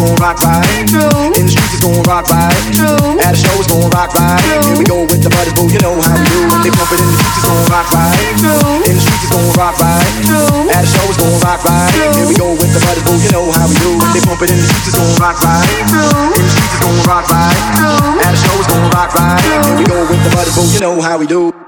gon' rock right. In the streets it's gon' rock right. At a show it's gon' rock right. Here we go with the buddies, boo, you know how we do. When they pump it in the streets it's gon' rock right. In the streets it's gon' rock right. At a show it's gon' rock right. Here we go with the buddies, boo, you know how we do. When they pump it in the streets it's gon' rock right. In the streets it's gon' rock right. At a show it's gon' rock right. Here we go with the buddies, boo, you know how we do.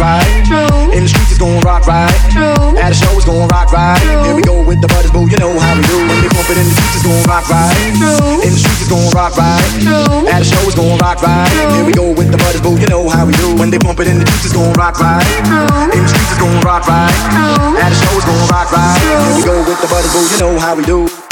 Right. True. In the streets it's gon' rock right. True. At a show it's gon' rock right. True. Here we go with the butters, boo. You know how we do. When they pump it in the streets it's gon' rock right. True. In the streets it's gon' rock right. True. At a show it's gon' rock right. True. Here we go with the butters, boo. You know how we do. When they pump it in the streets it's gon' rock right. True. In the streets it's gon' rock right. True. At a show it's gon' rock right. True. Here we go with the butters, boo. You know how we do.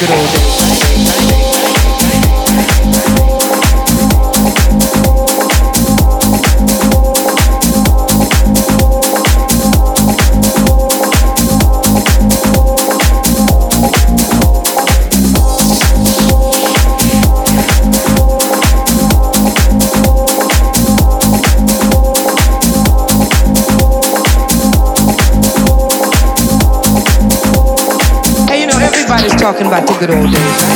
good old days. good old days.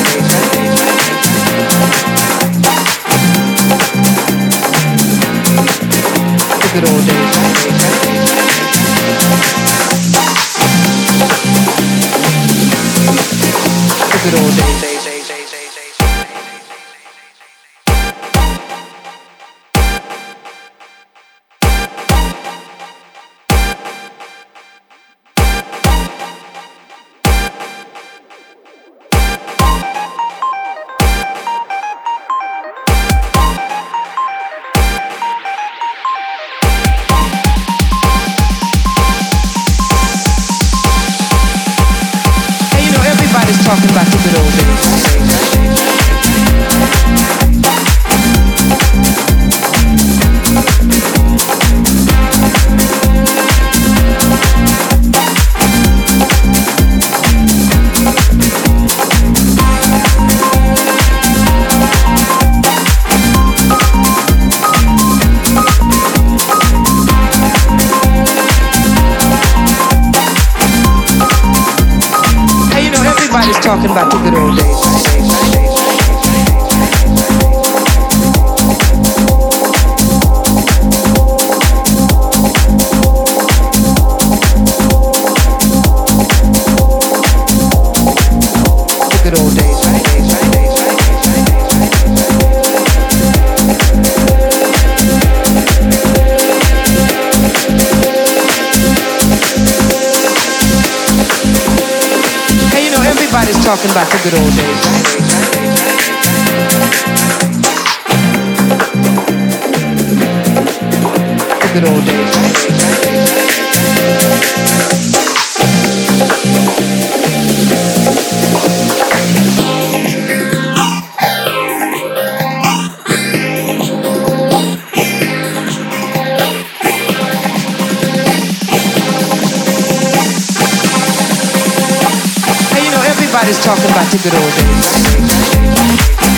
Everybody's talking about the good old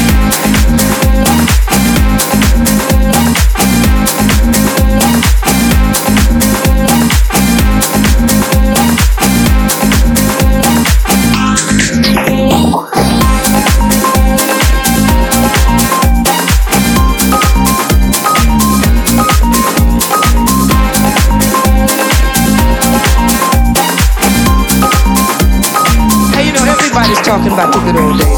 days. back to good old days.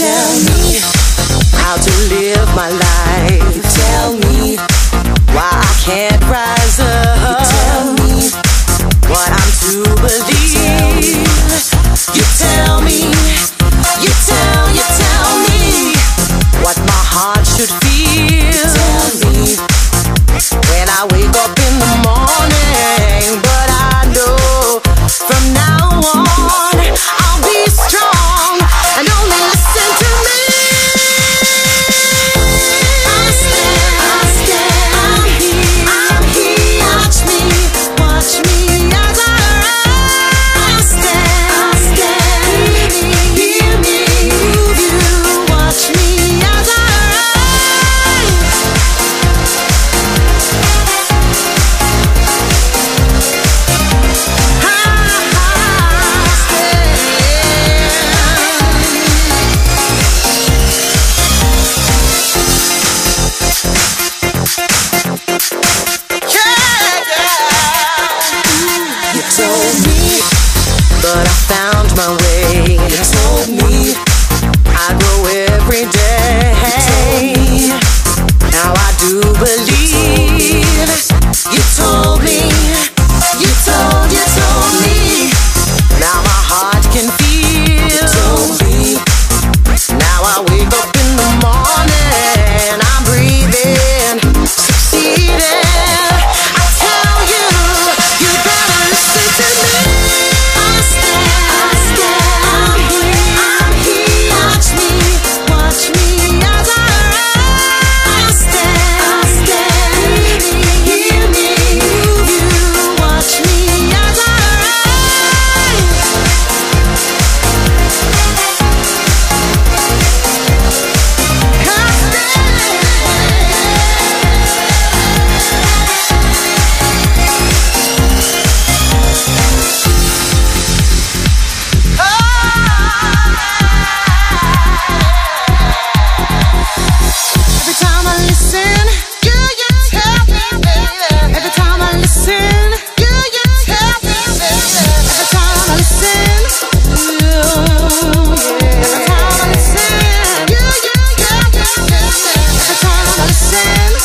Tell me how to live my life. Tell me why I can't.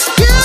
Yeah!